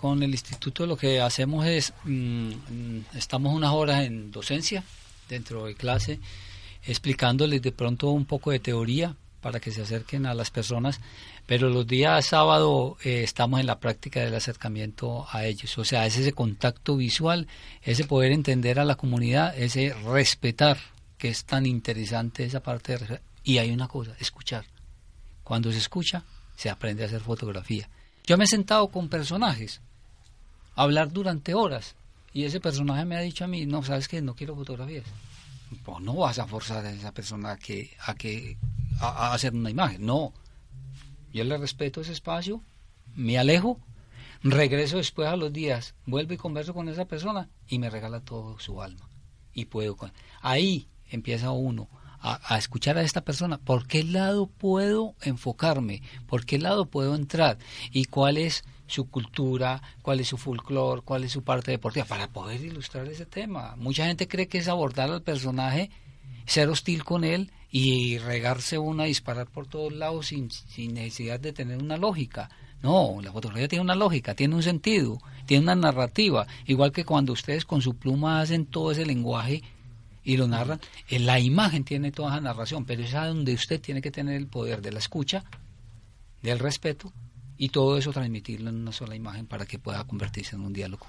con el instituto lo que hacemos es, mm, mm, estamos unas horas en docencia dentro de clase, explicándoles de pronto un poco de teoría para que se acerquen a las personas, pero los días sábado eh, estamos en la práctica del acercamiento a ellos, o sea, es ese contacto visual, ese poder entender a la comunidad, ese respetar, que es tan interesante esa parte, de, y hay una cosa, escuchar. Cuando se escucha, se aprende a hacer fotografía. Yo me he sentado con personajes hablar durante horas y ese personaje me ha dicho a mí, no, sabes que no quiero fotografías. Pues no vas a forzar a esa persona a que a que a, hacer una imagen, no. Yo le respeto ese espacio, me alejo, regreso después a los días, vuelvo y converso con esa persona y me regala todo su alma. Y puedo ahí empieza uno a, escuchar a esta persona, ¿por qué lado puedo enfocarme? ¿Por qué lado puedo entrar? ¿Y cuál es su cultura, cuál es su folclore, cuál es su parte deportiva, para poder ilustrar ese tema. Mucha gente cree que es abordar al personaje, ser hostil con él y regarse una, disparar por todos lados sin, sin necesidad de tener una lógica. No, la fotografía tiene una lógica, tiene un sentido, tiene una narrativa, igual que cuando ustedes con su pluma hacen todo ese lenguaje y lo narran, en la imagen tiene toda esa narración, pero es a donde usted tiene que tener el poder de la escucha, del respeto y todo eso transmitirlo en una sola imagen para que pueda convertirse en un diálogo.